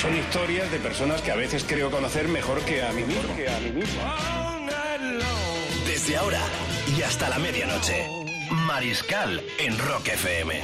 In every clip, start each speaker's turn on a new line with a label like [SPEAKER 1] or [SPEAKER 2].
[SPEAKER 1] Son historias de personas que a veces creo conocer mejor que a mí mismo. Que a mí mismo.
[SPEAKER 2] Desde ahora y hasta la medianoche. Mariscal en Rock FM.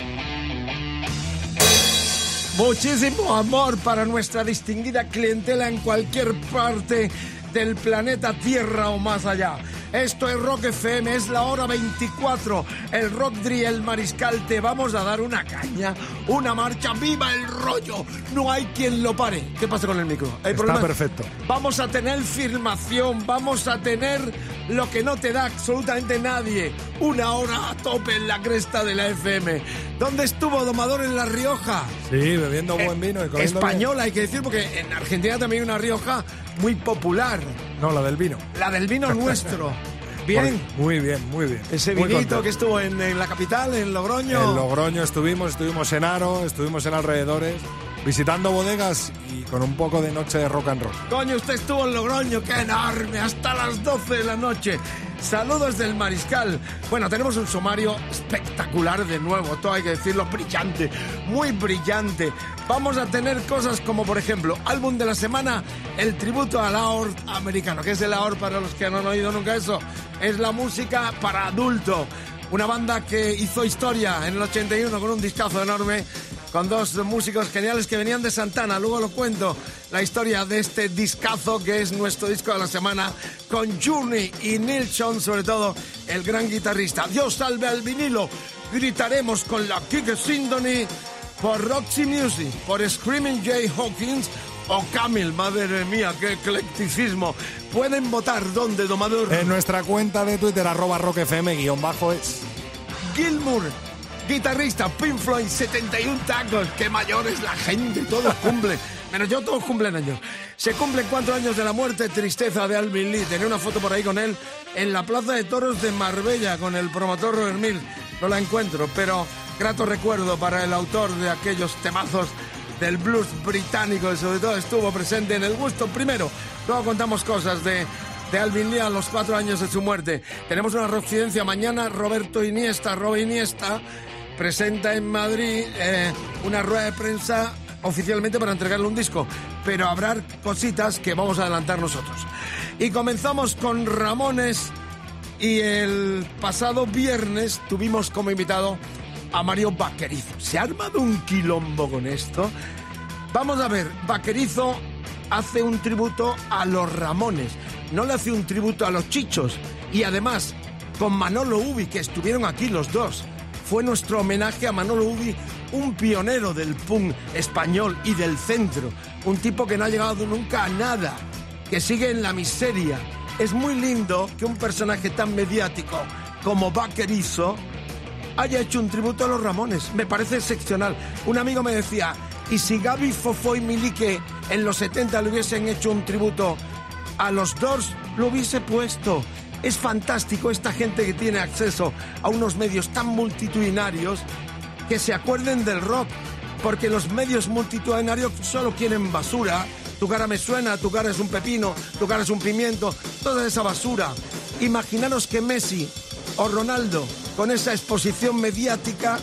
[SPEAKER 3] Muchísimo amor para nuestra distinguida clientela en cualquier parte del planeta Tierra o más allá. Esto es Rock FM, es la hora 24. El Rock Dri, el Mariscal, te vamos a dar una caña, una marcha. ¡Viva el rollo! No hay quien lo pare. ¿Qué pasa con el micro? ¿Hay
[SPEAKER 4] Está
[SPEAKER 3] problemas?
[SPEAKER 4] perfecto.
[SPEAKER 3] Vamos a tener filmación, vamos a tener lo que no te da absolutamente nadie. Una hora a tope en la cresta de la FM. ¿Dónde estuvo Domador en La Rioja?
[SPEAKER 4] Sí, bebiendo buen vino y comiendo bien.
[SPEAKER 3] Española, hay que decir, porque en Argentina también hay una Rioja muy popular.
[SPEAKER 4] No, la del vino.
[SPEAKER 3] La del vino nuestro. Bien.
[SPEAKER 4] Muy bien, muy bien.
[SPEAKER 3] Ese
[SPEAKER 4] Muy
[SPEAKER 3] vinito
[SPEAKER 4] contento.
[SPEAKER 3] que estuvo en, en la capital, en Logroño.
[SPEAKER 4] En Logroño estuvimos, estuvimos en Aro, estuvimos en alrededores, visitando bodegas y con un poco de noche de rock and roll.
[SPEAKER 3] Coño, usted estuvo en Logroño, qué enorme, hasta las 12 de la noche. Saludos del Mariscal. Bueno, tenemos un sumario espectacular de nuevo, todo hay que decirlo, brillante, muy brillante. Vamos a tener cosas como, por ejemplo, álbum de la semana, el tributo al AOR americano. ¿Qué es el AOR para los que no han oído nunca eso? Es la música para adulto. Una banda que hizo historia en el 81 con un discazo enorme con dos músicos geniales que venían de Santana. Luego lo cuento, la historia de este discazo que es nuestro disco de la semana, con Journey y Neil Schon, sobre todo el gran guitarrista. Dios salve al vinilo. Gritaremos con la Kike Symphony por Roxy Music, por Screaming Jay Hawkins o Camille. Madre mía, qué eclecticismo. Pueden votar donde, domador.
[SPEAKER 4] En nuestra cuenta de Twitter, arroba rockfm, guion bajo es.
[SPEAKER 3] Gilmour, guitarrista, Pink Floyd, 71 tacos. Qué mayor es la gente, todos cumplen. Menos yo, todos cumplen años. Se cumplen cuatro años de la muerte, tristeza de Alvin Lee. Tenía una foto por ahí con él en la Plaza de Toros de Marbella con el promotor Robert Mill. No la encuentro, pero grato recuerdo para el autor de aquellos temazos del blues británico y sobre todo estuvo presente en el gusto primero. Luego contamos cosas de, de Alvin Lee a los cuatro años de su muerte. Tenemos una residencia mañana, Roberto Iniesta, Robe Iniesta, presenta en Madrid eh, una rueda de prensa oficialmente para entregarle un disco, pero habrá cositas que vamos a adelantar nosotros. Y comenzamos con Ramones y el pasado viernes tuvimos como invitado a Mario Vaquerizo. ¿Se ha armado un quilombo con esto? Vamos a ver, Vaquerizo hace un tributo a los Ramones, no le hace un tributo a los Chichos. Y además, con Manolo Ubi, que estuvieron aquí los dos, fue nuestro homenaje a Manolo Ubi, un pionero del punk español y del centro, un tipo que no ha llegado nunca a nada, que sigue en la miseria. Es muy lindo que un personaje tan mediático como Vaquerizo haya hecho un tributo a los Ramones. Me parece excepcional. Un amigo me decía, ¿y si Gaby, Fofo y Milique en los 70 le hubiesen hecho un tributo a los Doors, lo hubiese puesto? Es fantástico esta gente que tiene acceso a unos medios tan multitudinarios que se acuerden del rock, porque los medios multitudinarios solo quieren basura. Tu cara me suena, tu cara es un pepino, tu cara es un pimiento, toda esa basura. Imaginaros que Messi o Ronaldo, con esa exposición mediática,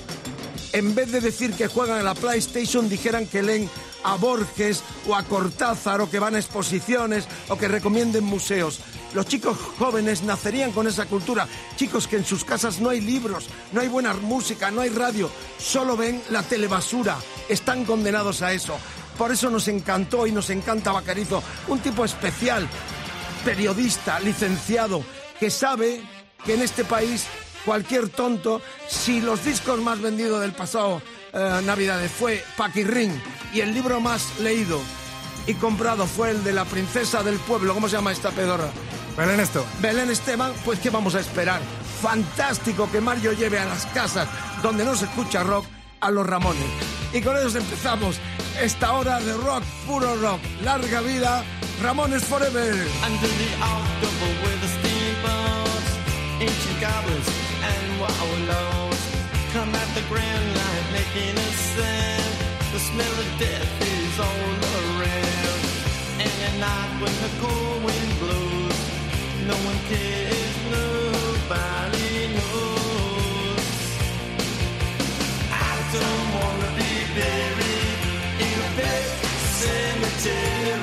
[SPEAKER 3] en vez de decir que juegan a la PlayStation, dijeran que leen a Borges o a Cortázar o que van a exposiciones o que recomienden museos. Los chicos jóvenes nacerían con esa cultura. Chicos que en sus casas no hay libros, no hay buena música, no hay radio, solo ven la telebasura. Están condenados a eso. Por eso nos encantó y nos encanta Bacarizo, un tipo especial, periodista, licenciado, que sabe que en este país cualquier tonto, si los discos más vendidos del pasado eh, Navidades fue Paquirrín y el libro más leído y comprado fue el de la princesa del pueblo, ¿cómo se llama esta pedorra?
[SPEAKER 4] Belén Esteban.
[SPEAKER 3] Belén Esteban, pues ¿qué vamos a esperar? Fantástico que Mario lleve a las casas donde no se escucha rock a los Ramones. Y con ellos empezamos esta hora de rock, puro rock. Larga vida, Ramones Forever.
[SPEAKER 5] Under the October with the steamboats, ancient goblins and wallows come at the grand line making a sound. The smell of death is all around. And at night when the cold wind no one cares, nobody knows. I don't wanna be buried in a pet cemetery.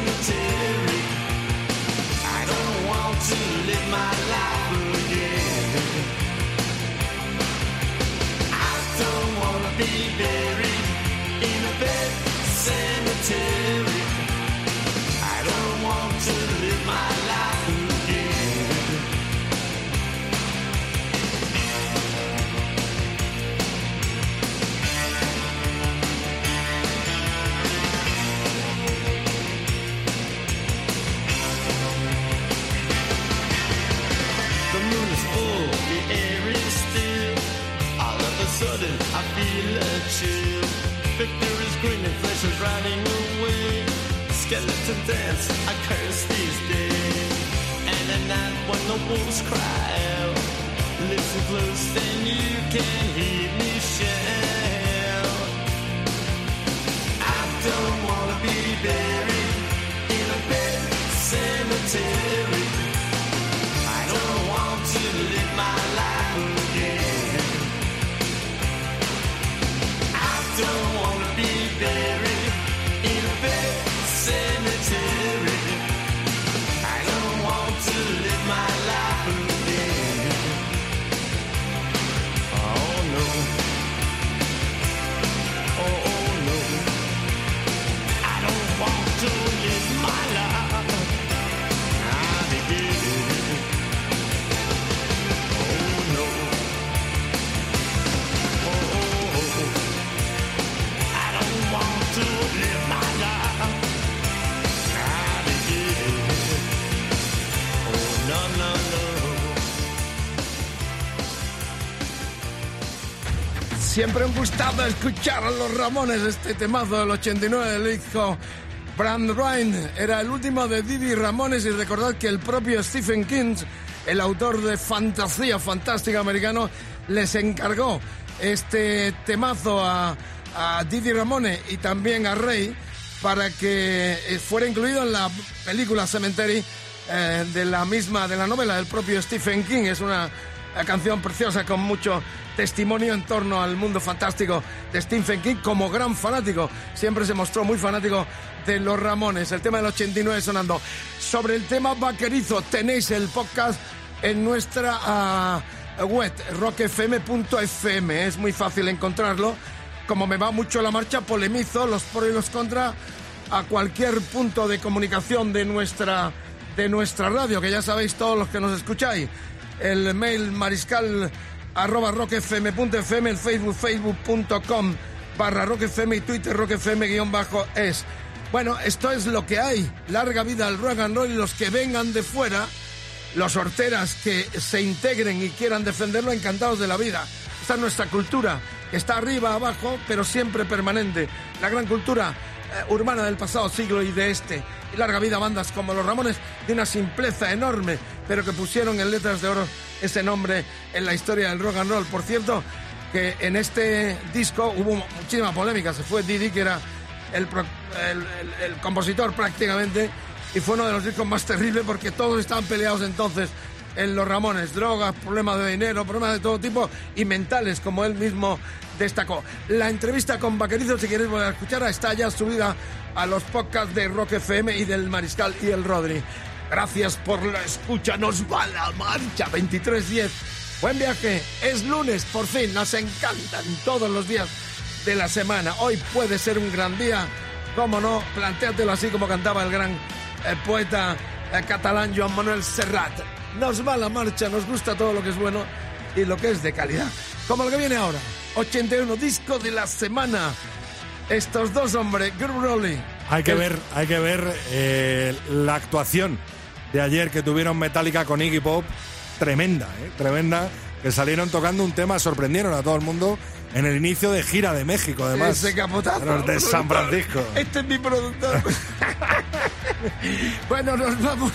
[SPEAKER 5] Dance, I curse these days. And at night when the wolves cry out, listen close, then you can hear me shout. I don't wanna be buried in a bed cemetery.
[SPEAKER 3] Siempre un gustado escuchar a los Ramones, este temazo del 89 del disco Brand Ryan. Era el último de Didi Ramones y recordad que el propio Stephen King, el autor de fantasía fantástica americano, les encargó este temazo a, a Didi Ramone y también a Rey para que eh, fuera incluido en la película Cemetery eh, de la misma, de la novela del propio Stephen King. Es una eh, canción preciosa con mucho testimonio en torno al mundo fantástico de Stephen King como gran fanático. Siempre se mostró muy fanático de los Ramones. El tema del 89 sonando. Sobre el tema vaquerizo tenéis el podcast en nuestra ah, web rockfm.fm. Es muy fácil encontrarlo. Como me va mucho la marcha, polemizo los por y los contra a cualquier punto de comunicación de nuestra, de nuestra radio, que ya sabéis todos los que nos escucháis. El mail mariscal arroba rockfm.fm, el facebook facebook.com barra rockfm y twitter rockfm guion bajo es. Bueno, esto es lo que hay. Larga vida al rock and roll y los que vengan de fuera, los horteras que se integren y quieran defenderlo, encantados de la vida. Esta es nuestra cultura, que está arriba, abajo, pero siempre permanente. La gran cultura eh, urbana del pasado siglo y de este. Y larga vida bandas como los Ramones, de una simpleza enorme, pero que pusieron en letras de oro ese nombre en la historia del rock and roll. Por cierto, que en este disco hubo muchísima polémica. Se fue Didi, que era el compositor prácticamente, y fue uno de los discos más terribles porque todos estaban peleados entonces en los Ramones. Drogas, problemas de dinero, problemas de todo tipo y mentales, como él mismo destacó. La entrevista con Vaquerizo, si queréis volver a escucharla, está ya subida a los podcasts de Rock FM y del Mariscal y el Rodri. Gracias por la escucha, nos va la marcha 2310. Buen viaje, es lunes, por fin, nos encantan todos los días de la semana. Hoy puede ser un gran día, cómo no, plantéatelo así como cantaba el gran eh, poeta eh, catalán Joan Manuel Serrat. Nos va la marcha, nos gusta todo lo que es bueno y lo que es de calidad. Como lo que viene ahora, 81 disco de la semana. Estos dos hombres, Group Rolling.
[SPEAKER 4] Hay que ver, hay que ver eh, la actuación de ayer que tuvieron Metallica con Iggy Pop. Tremenda, ¿eh? tremenda. Que salieron tocando un tema, sorprendieron a todo el mundo en el inicio de gira de México, además.
[SPEAKER 3] Ese capotazo.
[SPEAKER 4] Los de San Francisco.
[SPEAKER 3] Este es mi productor. bueno, nos vamos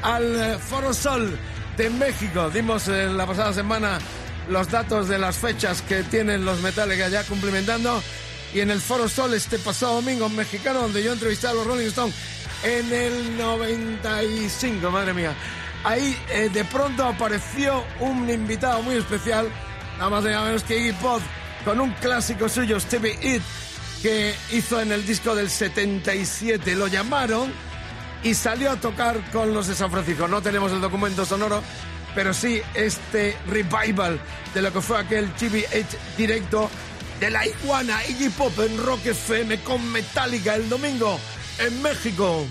[SPEAKER 3] al eh, Foro Sol de México. Dimos eh, la pasada semana los datos de las fechas que tienen los Metallica ya cumplimentando. Y en el Foro Sol este pasado domingo mexicano, donde yo entrevisté a los Rolling Stones en el 95, madre mía. Ahí eh, de pronto apareció un invitado muy especial, nada más y nada menos que Iggy Pop, con un clásico suyo, Stevie It, que hizo en el disco del 77. Lo llamaron y salió a tocar con los de San Francisco. No tenemos el documento sonoro, pero sí este revival de lo que fue aquel Stevie It directo de la iguana Iggy Pop en Rock FM con Metallica el domingo en México.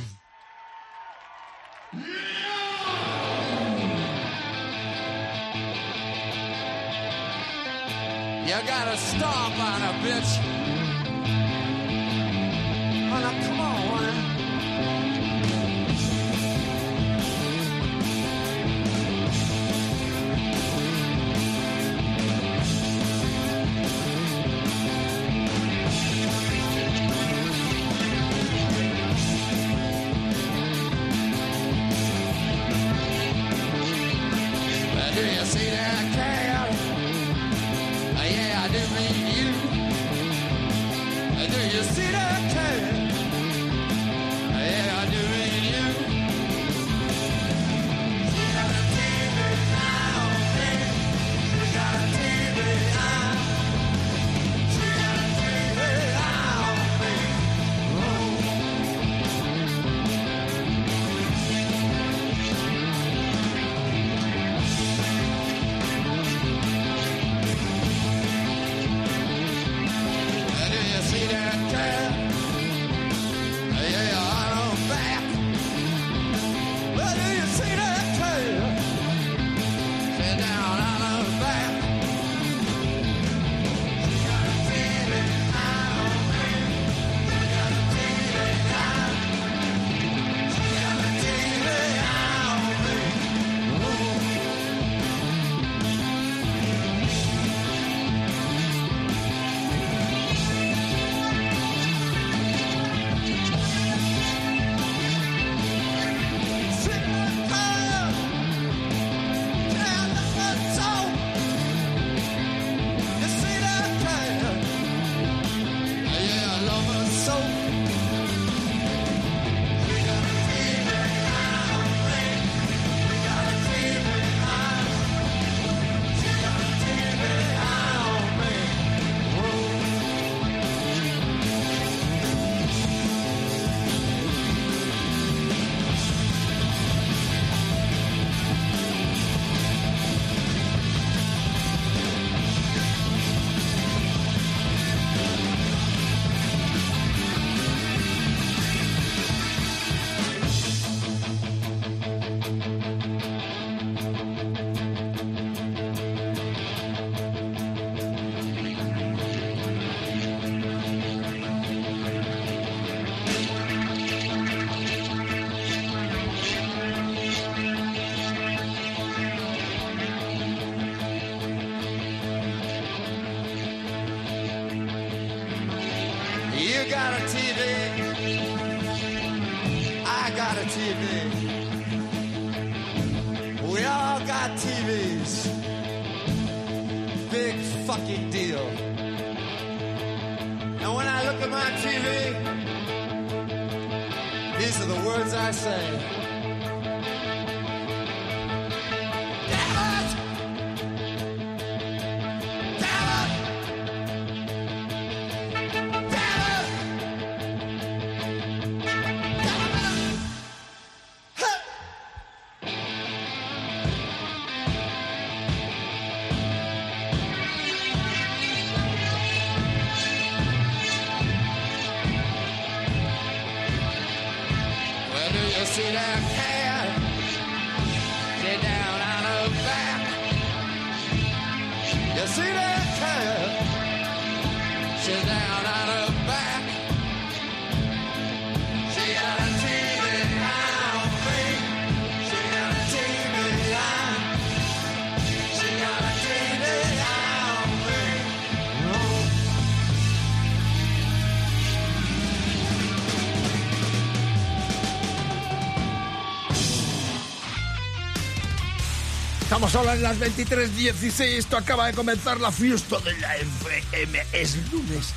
[SPEAKER 3] Estamos ahora en las 23.16. Esto acaba de comenzar la fiesta de la FM. Es lunes.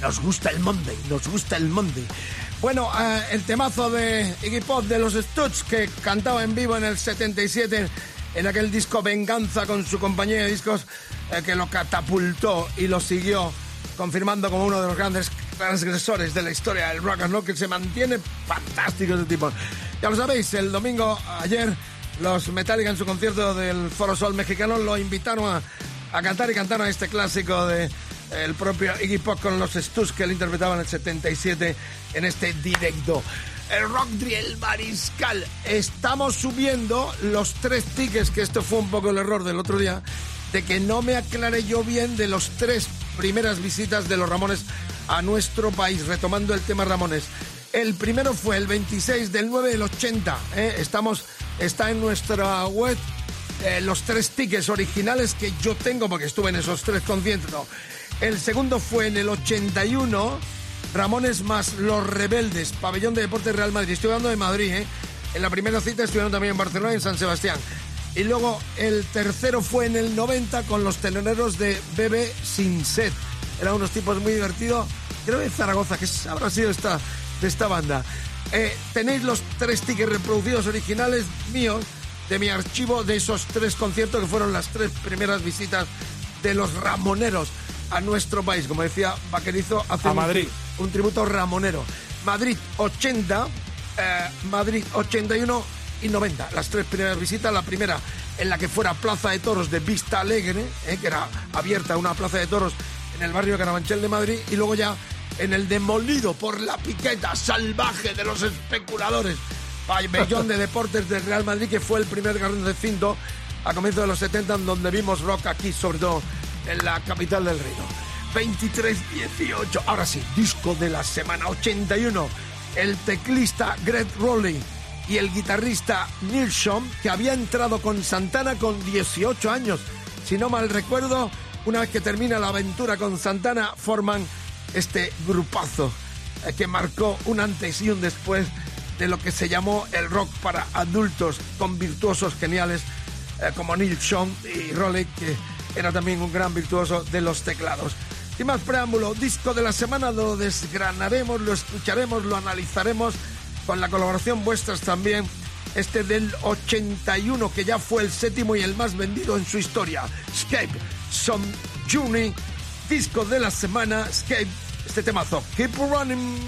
[SPEAKER 3] Nos gusta el Monday. Nos gusta el Monday. Bueno, eh, el temazo de Iggy Pop de los Studs que cantaba en vivo en el 77 en aquel disco Venganza con su compañía de discos eh, que lo catapultó y lo siguió confirmando como uno de los grandes transgresores de la historia del rock and roll que se mantiene fantástico ese tipo. Ya lo sabéis, el domingo ayer los Metallica en su concierto del Foro Sol mexicano lo invitaron a, cantar y cantaron este clásico de el propio Iggy Pop con los Studs que él interpretaba en el 77 en este directo. El Rock Drill Mariscal. Estamos subiendo los tres tickets, que esto fue un poco el error del otro día, de que no me aclaré yo bien de los tres primeras visitas de los Ramones a nuestro país, retomando el tema Ramones. El primero fue el 26 del 9 del 80. ¿eh? Estamos, está en nuestra web eh, los tres tickets originales que yo tengo, porque estuve en esos tres conciertos. El segundo fue en el 81, Ramones más Los Rebeldes, Pabellón de Deportes Real Madrid. Estoy hablando de Madrid, ¿eh? En la primera cita estuvieron también en Barcelona y en San Sebastián. Y luego el tercero fue en el 90 con los teloneros de Bebe Sin Set. Eran unos tipos muy divertidos. Creo que Zaragoza, que habrá sido esta, de esta banda. Eh, tenéis los tres tickets reproducidos originales míos de mi archivo de esos tres conciertos que fueron las tres primeras visitas de los Ramoneros a nuestro país. Como decía Vaquerizo, hace
[SPEAKER 4] A
[SPEAKER 3] un-
[SPEAKER 4] Madrid.
[SPEAKER 3] un tributo ramonero. Madrid 80, eh, Madrid 81 y 90. Las tres primeras visitas. La primera en la que fuera Plaza de Toros de Vista Alegre, eh, que era abierta una plaza de toros en el barrio de Carabanchel de Madrid. Y luego ya en el demolido por la piqueta salvaje de los especuladores. Pabellón de Deportes del Real Madrid, que fue el primer gran recinto a comienzos de los 70, en donde vimos rock aquí, sobre todo en la capital del reino. 23-18. Ahora sí, disco de la semana 81. El teclista Greg Rowley y el guitarrista Neil Sean, que había entrado con Santana con 18 años. Si no mal recuerdo, una vez que termina la aventura con Santana, forman este grupazo eh, que marcó un antes y un después de lo que se llamó el rock para adultos, con virtuosos geniales eh, como Neil Sean y Rowley, que era también un gran virtuoso de los teclados. Sin más preámbulo, disco de la semana lo desgranaremos, lo escucharemos, lo analizaremos con la colaboración vuestras también. Este del 81, que ya fue el séptimo y el más vendido en su historia. Escape, Some Journey, disco de la semana, Escape, este temazo. Keep running.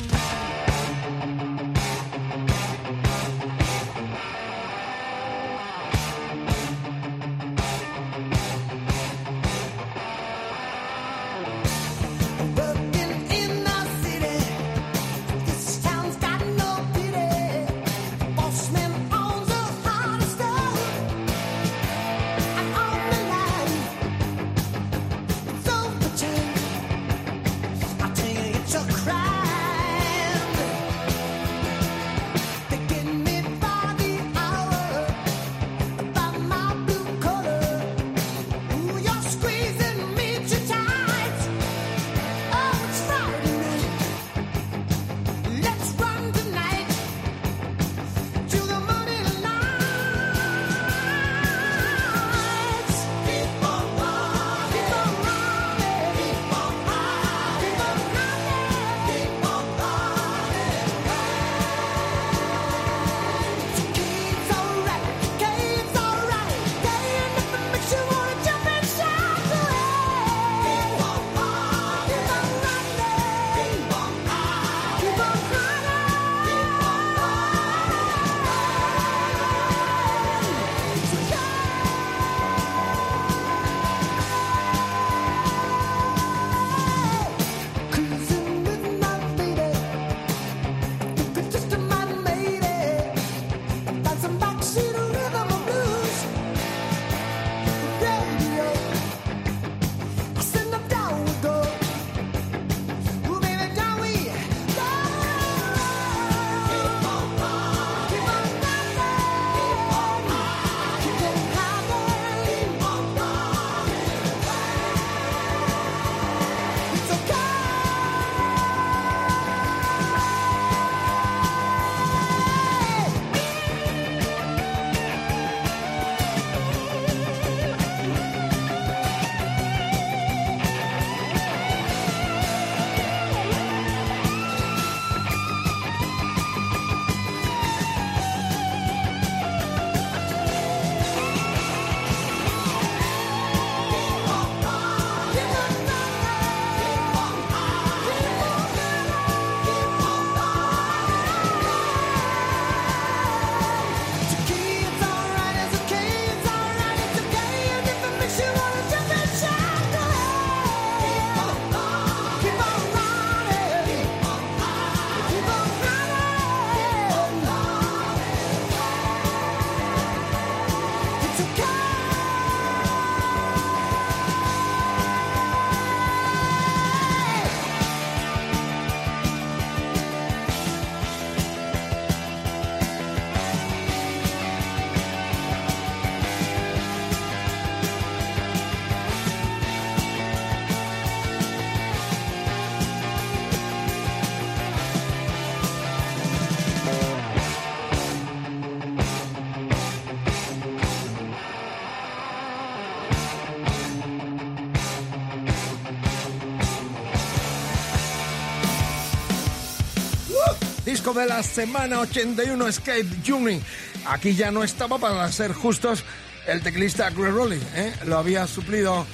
[SPEAKER 3] De la semana 81 Escape Journey. Aquí ya no estaba, para ser justos, el teclista Greg Rowley, ¿eh? lo había suplido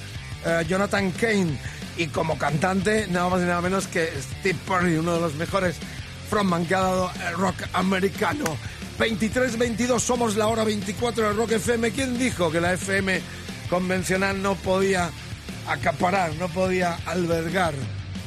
[SPEAKER 3] eh, Jonathan Kane y como cantante nada más y nada menos que Steve Perry, uno de los mejores frontman que ha dado el rock americano. 23-22, somos la hora 24 de Rock FM. ¿Quién dijo que la FM convencional no podía acaparar, no podía albergar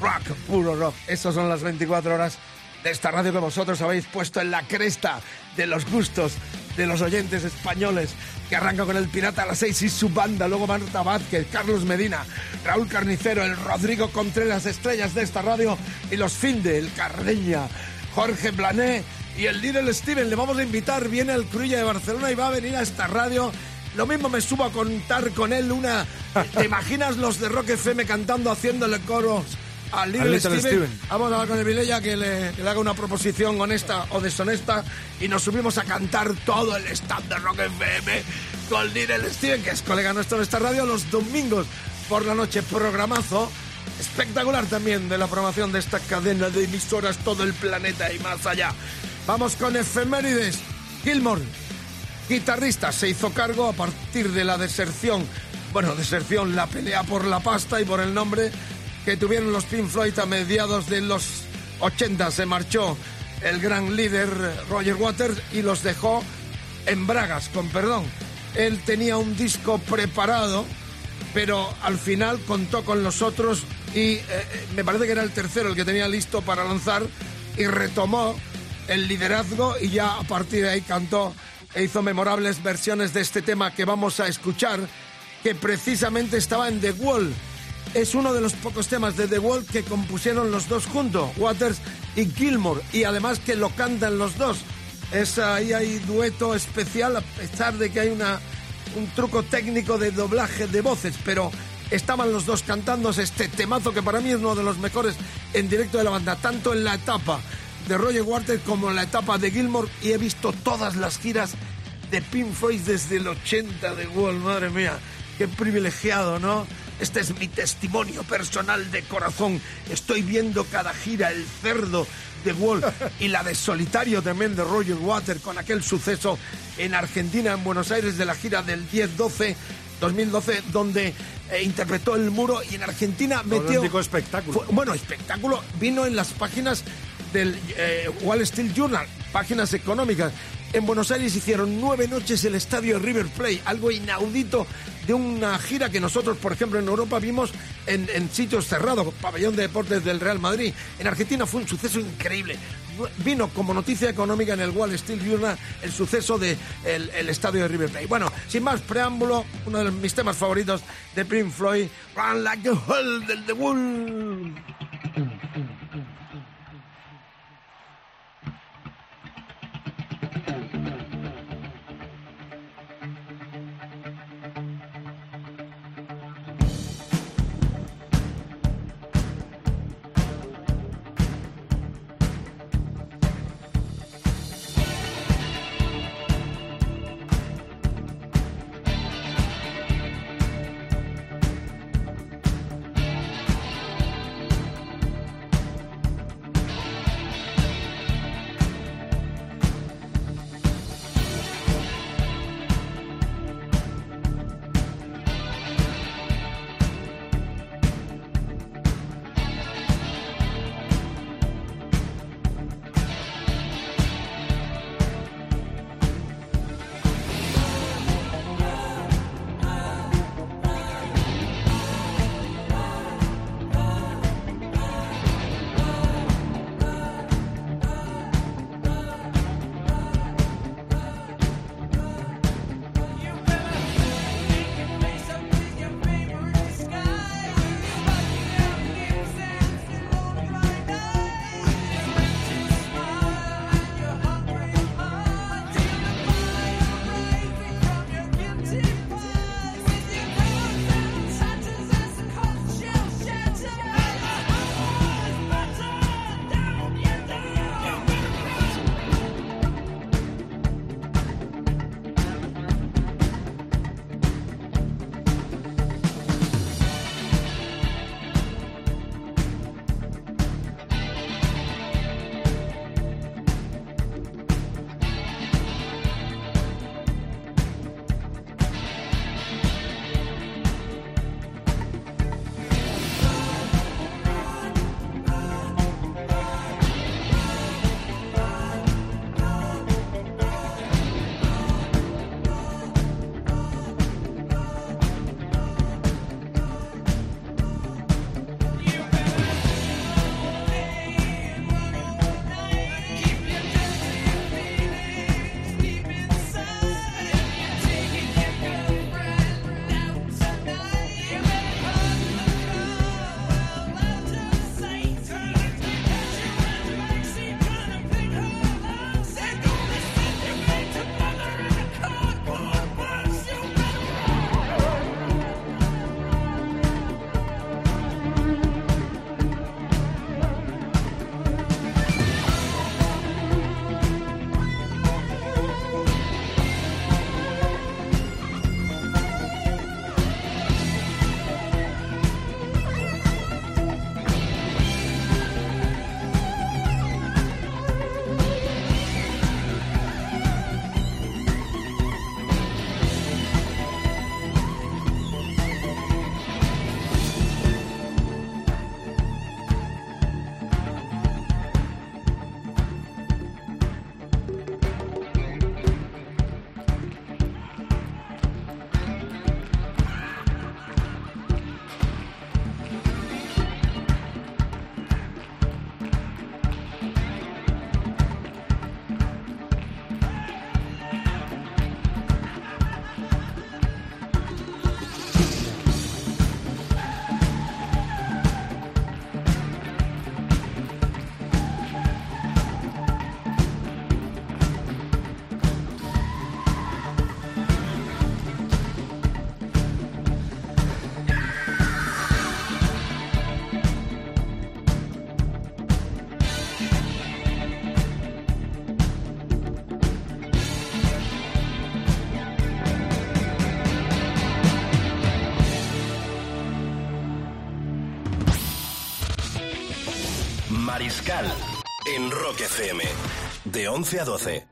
[SPEAKER 3] rock, puro rock? Esas son las 24 horas de esta radio que vosotros habéis puesto en la cresta de los gustos de los oyentes españoles, que arranca con el Pirata a las 6 y su banda, luego Marta Vázquez, Carlos Medina, Raúl Carnicero, el Rodrigo Contreras, estrellas de esta radio, y los Finde, el Cardeña, Jorge Blané y el Little Steven. Le vamos a invitar, viene el Cruilla de Barcelona y va a venir a esta radio. Lo mismo me subo a contar con él una... ¿Te imaginas los de Rock FM cantando, haciéndole coros a Little, Steven?
[SPEAKER 4] Steven.
[SPEAKER 3] Vamos a hablar con el Vilella que le, que le haga una proposición honesta o deshonesta y nos subimos a cantar todo el stand de Rock FM con Little Steven, que es colega nuestro de esta radio, los domingos por la noche. Programazo espectacular también de la programación de esta cadena de emisoras, todo el planeta y más allá. Vamos con efemérides. Gilmore, guitarrista, se hizo cargo a partir de la deserción, bueno, deserción, la pelea por la pasta y por el nombre que tuvieron los Pink Floyd a mediados de los 80. Se marchó el gran líder Roger Waters y los dejó en bragas, con perdón. Él tenía un disco preparado, pero al final contó con los otros y eh, eh, me parece que era el tercero el que tenía listo para lanzar y retomó el liderazgo y ya a partir de ahí cantó e hizo memorables versiones de este tema que vamos a escuchar, que precisamente estaba en The Wall. Es uno de los pocos temas de The Wall que compusieron los dos juntos, Waters y Gilmore, y además que lo cantan los dos. Es, ahí hay dueto especial, a pesar de que hay un truco técnico de doblaje de voces, pero estaban los dos cantándose este temazo que para mí es uno de los mejores en directo de la banda, tanto en la etapa de Roger Waters como en la etapa de Gilmore y he visto todas las giras de Pink Floyd desde el 80 de Wall, madre mía, qué privilegiado, ¿no? Este es mi testimonio personal de corazón. Estoy viendo cada gira, el cerdo de Wall y la de solitario también de Roger Waters con aquel suceso en Argentina, en Buenos Aires, de la gira del 10-12. 2012, donde eh, interpretó El Muro y en Argentina metió...
[SPEAKER 4] Espectáculo.
[SPEAKER 3] Fue- bueno, espectáculo. Vino en las páginas del eh, Wall Street Journal, páginas económicas. En Buenos Aires hicieron nueve noches el estadio River Plate, algo inaudito de una gira que nosotros, por ejemplo, en Europa vimos en, sitios cerrados, pabellón de deportes del Real Madrid. En Argentina fue un suceso increíble. Vino como noticia económica en el Wall Street Journal el suceso del de el, estadio de River Plate. Bueno, sin más preámbulo, uno de mis temas favoritos de Pink Floyd, Run Like a Hell del The Wall.
[SPEAKER 2] Rock FM. De 11 a 12.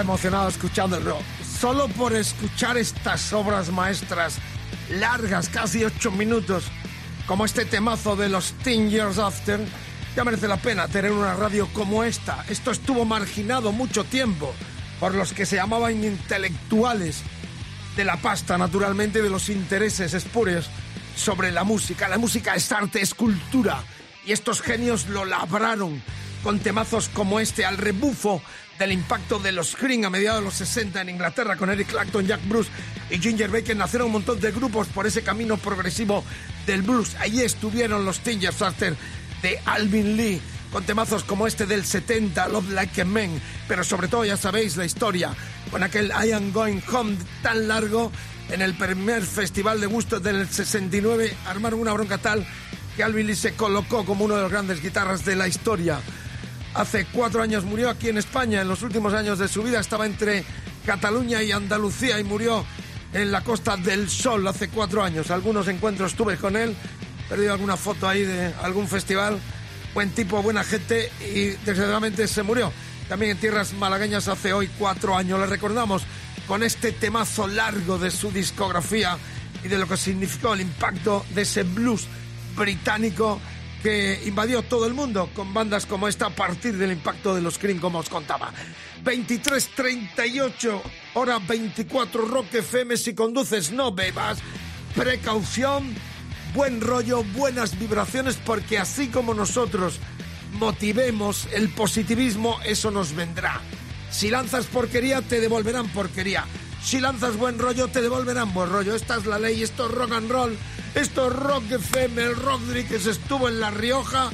[SPEAKER 3] Emocionado escuchando. Solo por escuchar estas obras maestras largas, casi ocho minutos, como este temazo de los Teen Years After, ya merece la pena tener una radio como esta. Esto estuvo marginado mucho tiempo por los que se llamaban intelectuales de la pasta, naturalmente, de los intereses espurios sobre la música. La música es arte, es cultura. Y estos genios lo labraron con temazos como este, al rebufo del impacto de los Cream a mediados de los 60 en Inglaterra con Eric Clapton, Jack Bruce y Ginger Baker. Nacieron un montón de grupos por ese camino progresivo del blues. Allí estuvieron los Tingers After de Alvin Lee con temazos como este del 70, Love Like a Man, pero sobre todo ya sabéis la historia con aquel I Am Going Home tan largo en el primer festival de gusto del 69 armaron una bronca tal que Alvin Lee se colocó como uno de los grandes guitarras de la historia. Hace cuatro años murió aquí en España, en los últimos años de su vida estaba entre Cataluña y Andalucía y murió en la Costa del Sol hace cuatro años. Algunos encuentros tuve con él, perdido alguna foto ahí de algún festival. Buen tipo, buena gente y desgraciadamente se murió. También en tierras malagueñas hace hoy cuatro años. Le recordamos con este temazo largo de su discografía y de lo que significó el impacto de ese blues británico que invadió todo el mundo con bandas como esta a partir del impacto de los Cream, como os contaba. 23.38, hora 24, Rock FM. Si conduces, no bebas. Precaución, buen rollo, buenas vibraciones, porque así como nosotros motivemos el positivismo, eso nos vendrá. Si lanzas porquería, te devolverán porquería. Si lanzas buen rollo, te devolverán buen rollo. Esta es la ley, esto es rock and roll, esto es rock FM, el Rodri que se estuvo en La Rioja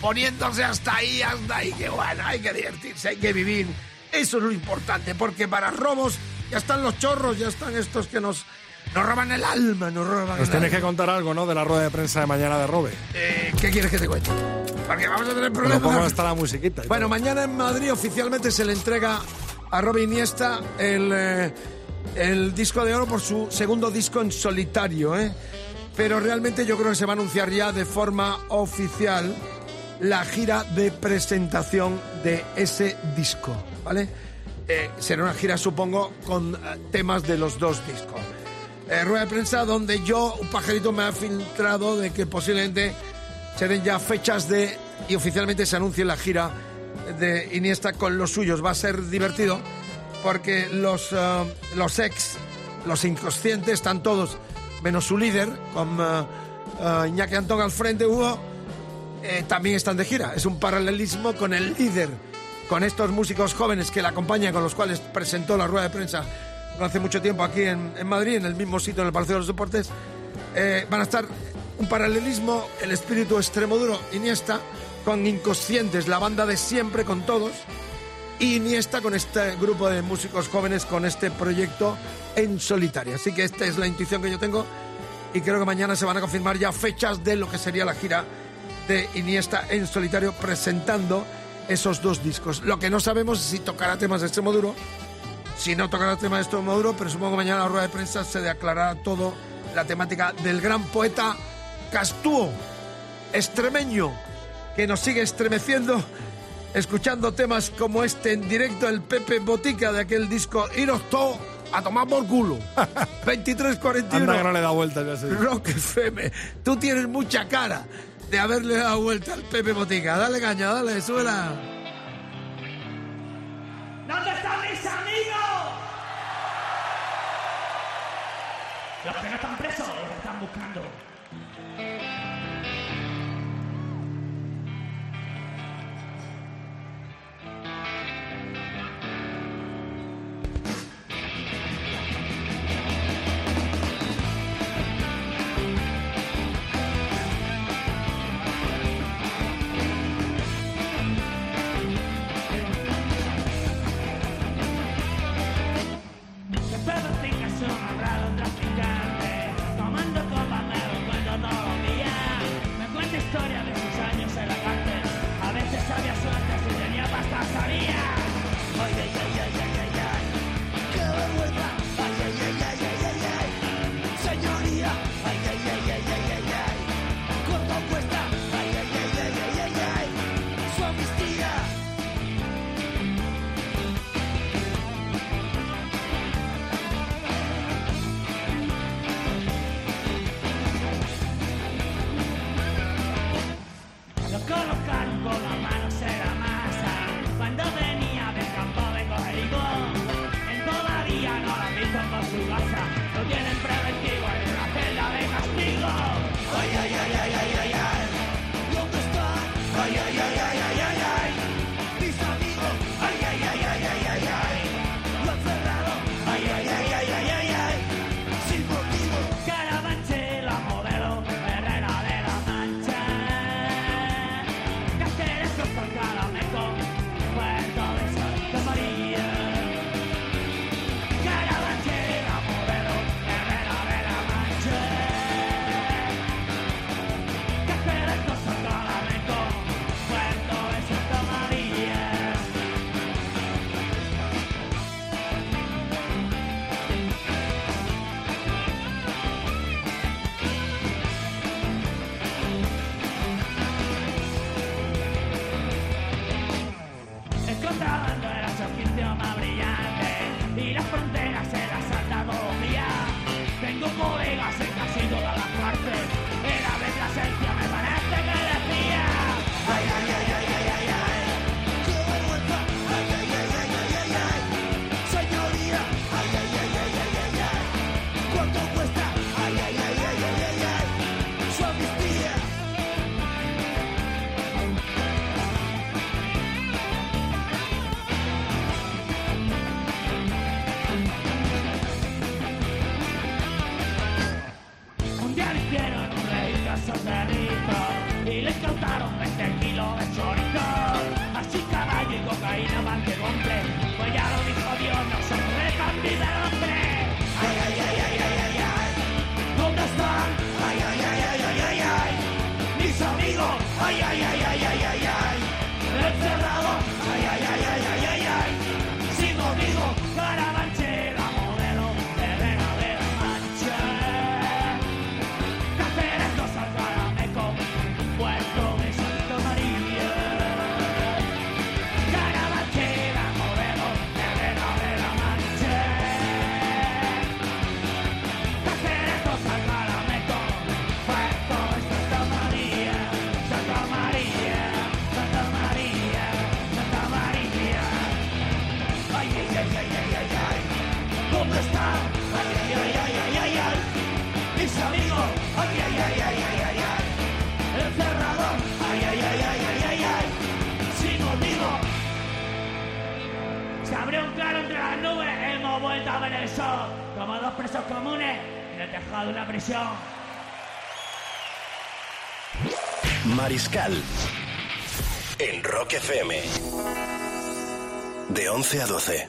[SPEAKER 3] poniéndose hasta ahí, hasta ahí. Que bueno, hay que divertirse, hay que vivir. Eso es lo importante, porque para robos ya están los chorros, ya están estos que nos, nos roban el alma, nos roban
[SPEAKER 4] Nos tienes que contar algo, ¿no? De la rueda de prensa de mañana de Robe.
[SPEAKER 3] Eh, ¿Qué quieres que te cuente? Porque vamos a tener problemas.
[SPEAKER 4] hasta la musiquita.
[SPEAKER 3] Bueno,
[SPEAKER 4] todo.
[SPEAKER 3] mañana en Madrid oficialmente se le entrega a Robin Iniesta el, eh, el disco de oro por su segundo disco en solitario, ¿eh? Pero realmente yo creo que se va a anunciar ya de forma oficial la gira de presentación de ese disco, ¿vale? Eh, será una gira, supongo, con eh, temas de los dos discos. Eh, rueda de prensa donde yo, un pajarito me ha filtrado de que posiblemente se den ya fechas de y oficialmente se anuncie la gira de Iniesta con los suyos. Va a ser divertido porque los, eh, los ex, los inconscientes, están todos, menos su líder, con eh, eh, Iñaki Antón al frente, Hugo, también están de gira. Es un paralelismo con el líder, con estos músicos jóvenes que la acompañan, con los cuales presentó la rueda de prensa no hace mucho tiempo aquí en, Madrid, en el mismo sitio, en el Palacio de los Deportes. Van a estar un paralelismo, el espíritu extremo duro, Iniesta, con Inconscientes, la banda de siempre, con todos. Iniesta con este grupo de músicos jóvenes, con este proyecto en solitario. Así que esta es la intuición que yo tengo y creo que mañana se van a confirmar ya fechas de lo que sería la gira de Iniesta en solitario presentando esos dos discos. Lo que no sabemos es si tocará temas de extremo duro, si no tocará temas de extremo duro, pero supongo que mañana en la rueda de prensa se declarará todo la temática del gran poeta Castúo, extremeño, que nos sigue estremeciendo escuchando temas como este en directo, el Pepe Botica de aquel disco Iros todo a tomar por culo. 23.41.
[SPEAKER 4] Anda que no le da vuelta ya sé.
[SPEAKER 3] Rock FM. Tú tienes mucha cara de haberle dado vuelta al Pepe Botica. Dale caña, dale, súbela.
[SPEAKER 6] ¿Dónde están mis amigos? Los que no están presos, los que están buscando. dando vueltas en el sol como dos presos comunes en el tejado de una prisión.
[SPEAKER 2] Mariscal en Rock FM de 11 a 12.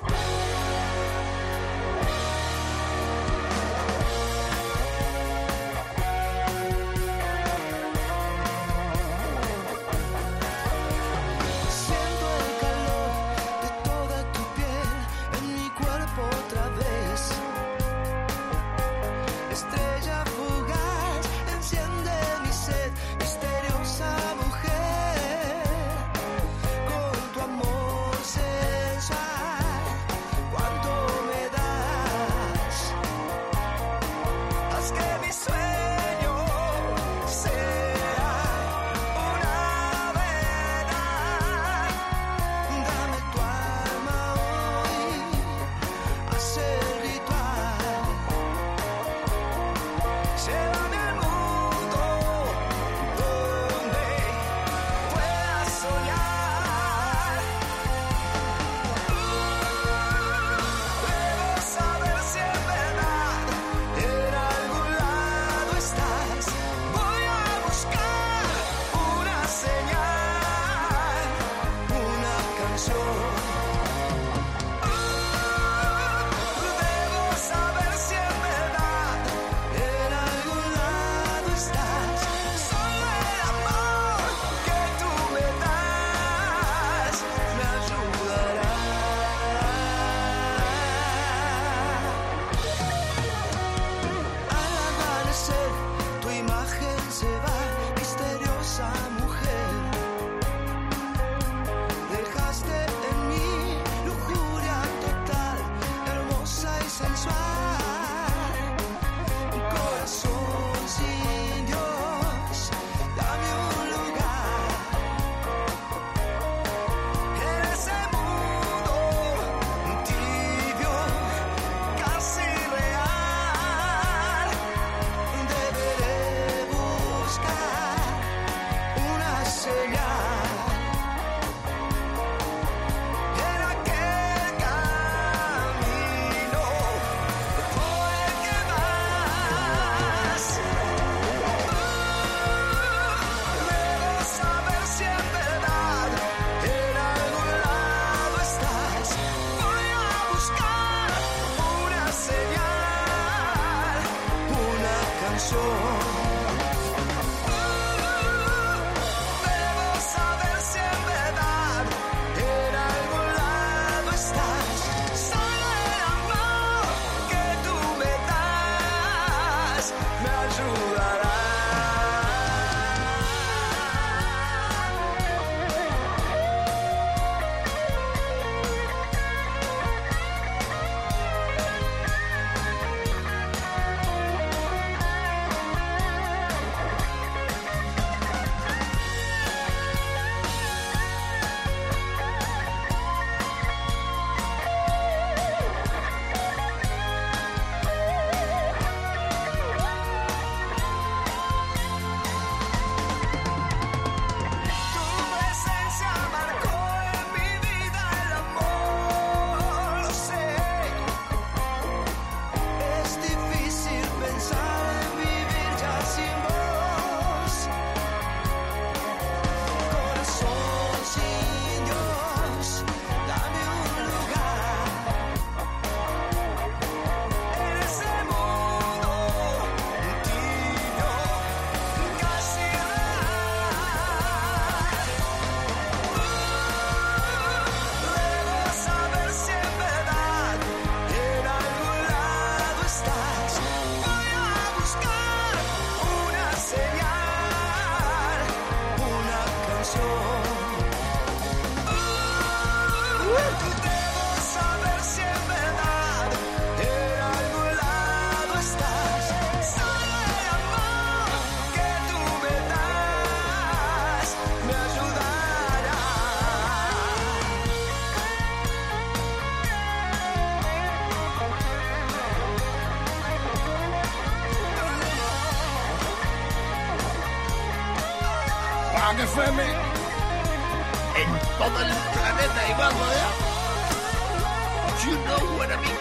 [SPEAKER 3] You know what I mean.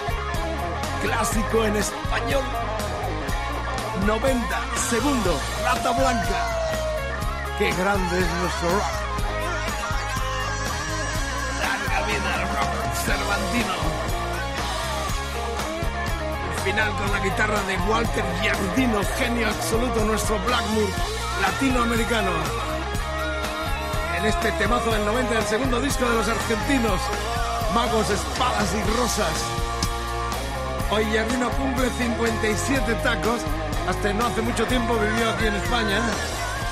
[SPEAKER 3] Clásico en español. 90 segundos, Rata Blanca. Qué grande es nuestro rock. Larga vida al rock cervantino. Final con la guitarra de Walter Giardino, genio absoluto, nuestro Blackmoor latinoamericano. En este temazo del 90 del segundo disco de los argentinos, Magos, Espadas y Rosas. Hoy Giardino cumple 57 tacos. Hasta no hace mucho tiempo vivió aquí en España.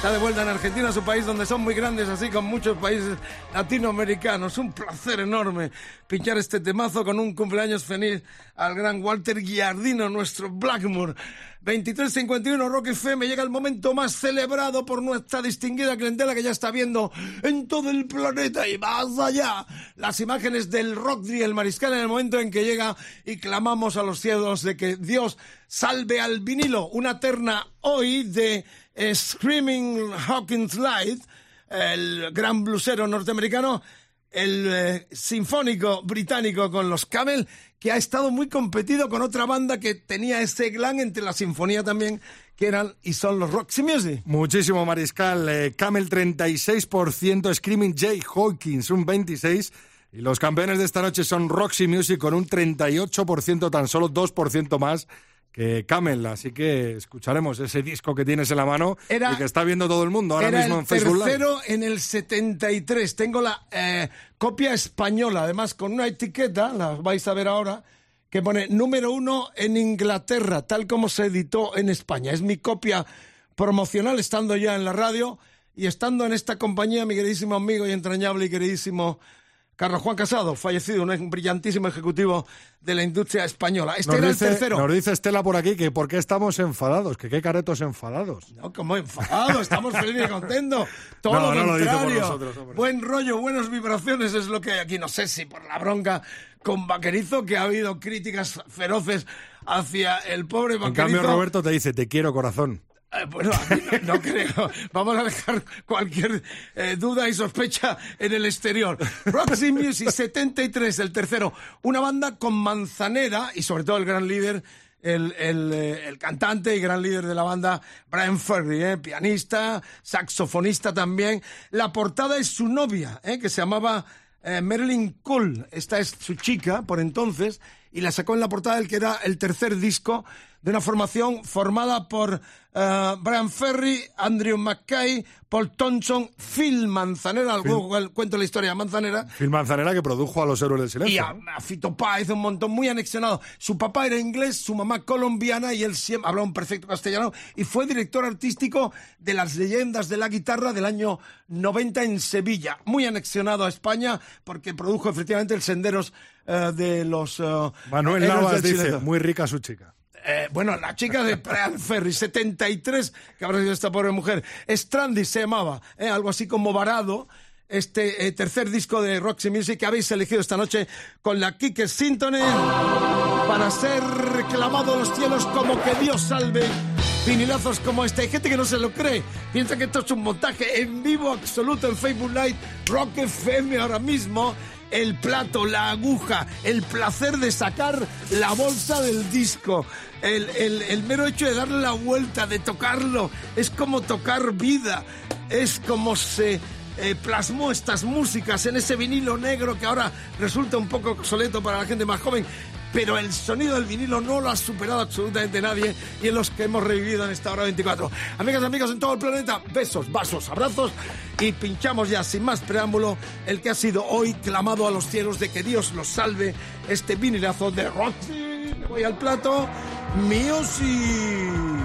[SPEAKER 3] Está de vuelta en Argentina, su país donde son muy grandes, así como muchos países latinoamericanos. Un placer enorme pinchar este temazo con un cumpleaños feliz al gran Walter Giardino, nuestro Blackmore. 2351 Rock FM llega el momento más celebrado por nuestra distinguida clientela que ya está viendo en todo el planeta y más allá las imágenes del y el mariscal en el momento en que llega y clamamos a los cielos de que Dios salve al vinilo. Una terna hoy de Screaming Hawkins Light, el gran blusero norteamericano, el eh, sinfónico británico con los Camel, que ha estado muy competido con otra banda que tenía ese glam entre la sinfonía también, que eran y son los Roxy Music.
[SPEAKER 4] Muchísimo, Mariscal. Eh, Camel 36%, Screaming Jay Hawkins un 26%. Y los campeones de esta noche son Roxy Music con un 38%, tan solo 2% más que Camel. Así que escucharemos ese disco que tienes en la mano
[SPEAKER 3] Era-
[SPEAKER 4] y que está viendo todo el mundo ahora
[SPEAKER 3] Era
[SPEAKER 4] mismo
[SPEAKER 3] el
[SPEAKER 4] en Facebook Live.
[SPEAKER 3] tercero en el 73. Tengo la eh, copia española, además con una etiqueta, la vais a ver ahora, que pone número uno en Inglaterra, tal como se editó en España. Es mi copia promocional, estando ya en la radio y estando en esta compañía, mi queridísimo amigo y entrañable y queridísimo Carlos Juan Casado, fallecido, un brillantísimo ejecutivo de la industria española. Este
[SPEAKER 4] Nos
[SPEAKER 3] era
[SPEAKER 4] dice,
[SPEAKER 3] el tercero.
[SPEAKER 4] nos dice Estela por aquí que por qué estamos enfadados, que qué caretos enfadados.
[SPEAKER 3] No, como enfadado, estamos felices y contentos. Todo
[SPEAKER 4] No,
[SPEAKER 3] lo
[SPEAKER 4] no
[SPEAKER 3] contrario.
[SPEAKER 4] nosotros.
[SPEAKER 3] Buen rollo, buenas vibraciones es lo que hay aquí. No sé si por la bronca con Vaquerizo, que ha habido críticas feroces hacia el pobre
[SPEAKER 4] En
[SPEAKER 3] Vaquerizo.
[SPEAKER 4] cambio, Roberto te dice, te quiero corazón.
[SPEAKER 3] Eh, bueno, a mí no, no creo. Vamos a dejar cualquier eh, duda y sospecha en el exterior. Roxy Music 73, el tercero. Una banda con Manzanera y sobre todo el gran líder, el, el, eh, el cantante y gran líder de la banda, Brian Ferry, eh, pianista, saxofonista también. La portada es su novia, eh, que se llamaba Marilyn Cole. Esta es su chica por entonces y la sacó en la portada del que era el tercer disco de una formación formada por eh, Brian Ferry, Andrew McKay, Paul Thompson, Phil Manzanera, luego el- cuento la historia de Manzanera,
[SPEAKER 4] Phil Manzanera que produjo a los héroes del
[SPEAKER 3] y
[SPEAKER 4] silencio.
[SPEAKER 3] a, a Fito Páez, un montón muy anexionado. Su papá era inglés, su mamá colombiana y él siempre hablaba un perfecto castellano y fue director artístico de las leyendas de la guitarra del año 90 en Sevilla. Muy anexionado a España porque produjo efectivamente el Senderos eh, de los... eh,
[SPEAKER 4] Manuel Navas dice, muy rica su chica.
[SPEAKER 3] Eh, bueno, la chica de Brian Ferry, 73, que habrá sido esta pobre mujer. Strandy se llamaba, eh, algo así como Varado. Este eh, tercer disco de Roxy Music que habéis elegido esta noche con la Kike Sintonen para ser reclamado a los cielos como que Dios salve. Vinilazos como este. Hay gente que no se lo cree. Piensa que esto es un montaje en vivo absoluto en Facebook Live. Rock FM ahora mismo el plato, la aguja, el placer de sacar la bolsa del disco, el, el- mero hecho de darle la vuelta, de tocarlo, es como tocar vida, es como se eh, plasmó estas músicas en ese vinilo negro que ahora resulta un poco obsoleto para la gente más joven. Pero el sonido del vinilo no lo ha superado absolutamente nadie y en los que hemos revivido en esta hora 24. Amigas y amigos en todo el planeta, besos, vasos, abrazos y pinchamos ya sin más preámbulo el que ha sido hoy clamado a los cielos de que Dios los salve este vinilazo de Roxy. Me voy al plato. Music.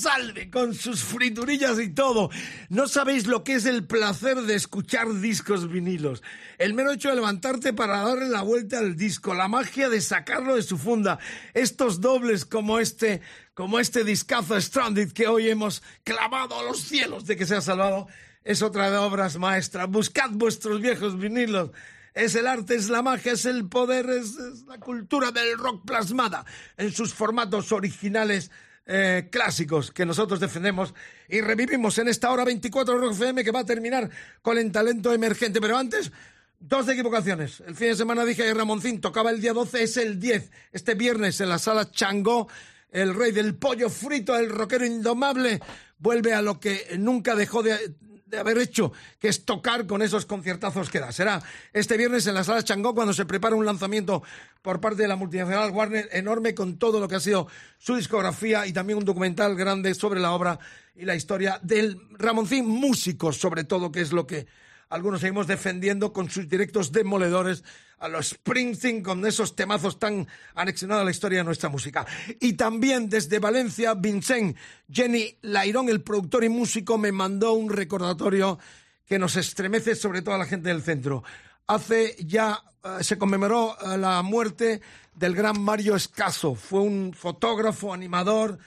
[SPEAKER 3] Salve con sus friturillas y todo. No sabéis lo que es el placer de escuchar discos vinilos. El mero hecho de levantarte para darle la vuelta al disco, la magia de sacarlo de su funda. Estos dobles como este, como este discazo Stranded que hoy hemos clavado a los cielos de que se ha salvado, es otra de obras maestras. Buscad vuestros viejos vinilos. Es el arte, es la magia, es el poder, es, es la cultura del rock plasmada en sus formatos originales eh, clásicos que nosotros defendemos y revivimos en esta hora 24 de Rock FM que va a terminar con el talento emergente. Pero antes, dos equivocaciones. El fin de semana dije que Ramoncín tocaba el día 12, es el 10. Este viernes en la sala Changó, el rey del pollo frito, el rockero indomable, vuelve a lo que nunca dejó de de haber hecho, que es tocar con esos conciertazos que da. Será este viernes en la sala Changó cuando se prepara un lanzamiento por parte de la multinacional Warner enorme con todo lo que ha sido su discografía y también un documental grande sobre la obra y la historia del Ramoncín, músicos sobre todo, que es lo que algunos seguimos defendiendo con sus directos demoledores a los Springsteen con esos temazos tan anexionados a la historia de nuestra música. Y también desde Valencia, Vincent Jenny Lairón, el productor y músico, me mandó un recordatorio que nos estremece sobre todo a la gente del centro. Hace ya eh, se conmemoró eh, la muerte del gran Mario Escaso. Fue un fotógrafo, animador.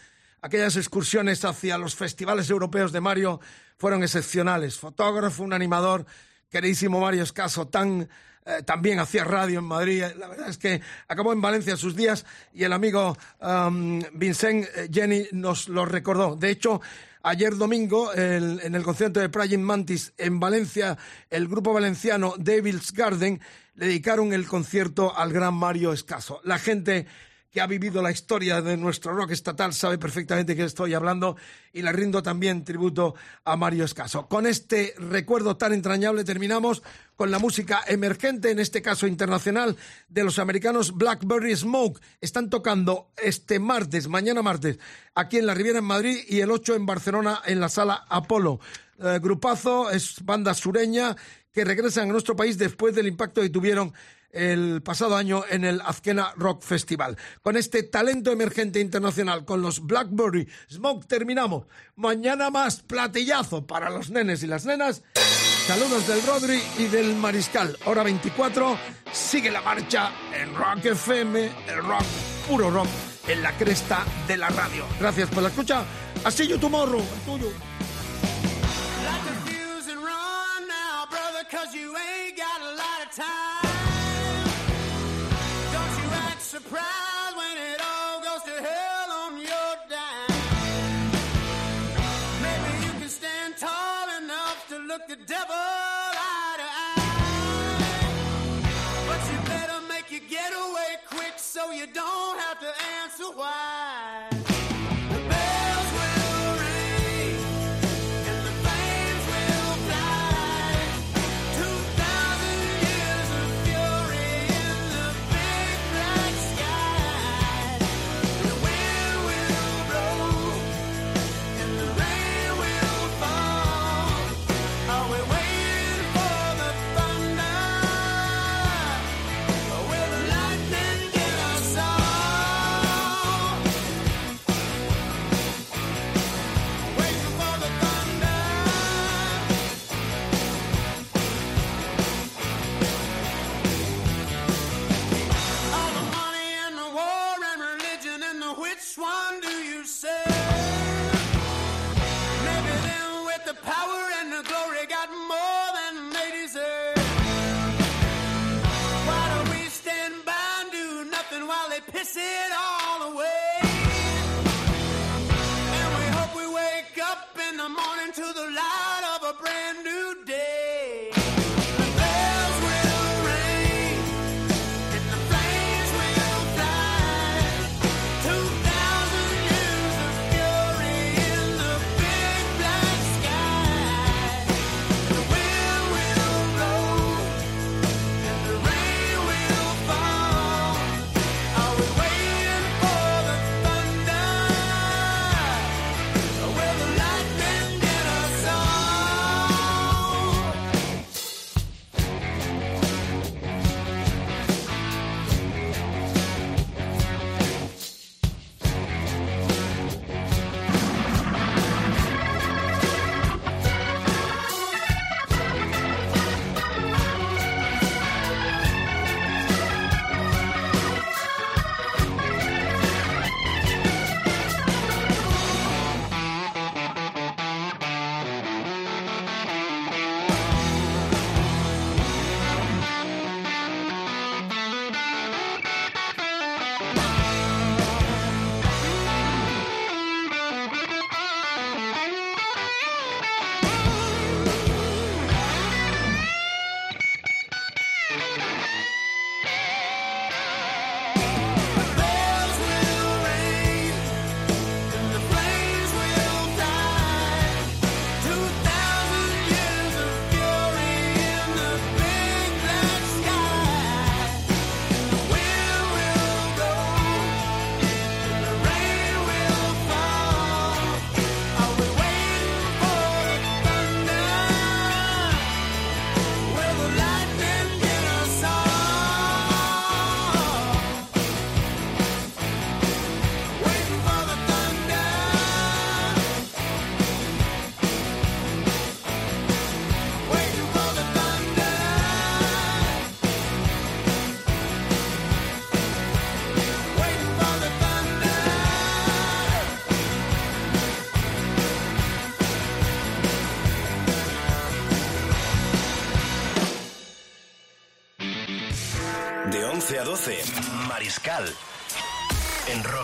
[SPEAKER 3] Aquellas excursiones hacia los festivales europeos de Mario fueron excepcionales. Fotógrafo, un animador, queridísimo Mario Escaso, tan eh, también hacía radio en Madrid. La verdad es que acabó en Valencia sus días y el amigo um, Vincent eh, Jenny nos lo recordó. De hecho, ayer domingo, en el concierto de Praying Mantis en Valencia, el grupo valenciano Devil's Garden le dedicaron el concierto al gran Mario Escaso. La gente que ha vivido la historia de nuestro rock estatal sabe perfectamente que estoy hablando y le rindo también tributo a Mario Escaso. Con este recuerdo tan entrañable terminamos con la música emergente, en este caso internacional, de los americanos Blackberry Smoke. Están tocando este martes, mañana martes, aquí en la Riviera en Madrid y el 8 en Barcelona en la sala Apolo. Eh, grupazo, es banda sureña que regresan a nuestro país después del impacto que tuvieron el pasado año en el Azkena Rock Festival. Con este talento emergente internacional, con los Blackberry Smoke, terminamos. Mañana más platillazo para los nenes y las nenas. Saludos del Rodri y del Mariscal. Hora 24. Sigue la marcha en Rock FM, el rock, puro rock, en la cresta de la radio. Gracias por la escucha. Así tomorrow. El tuyo.
[SPEAKER 5] it all.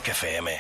[SPEAKER 2] Rock FM.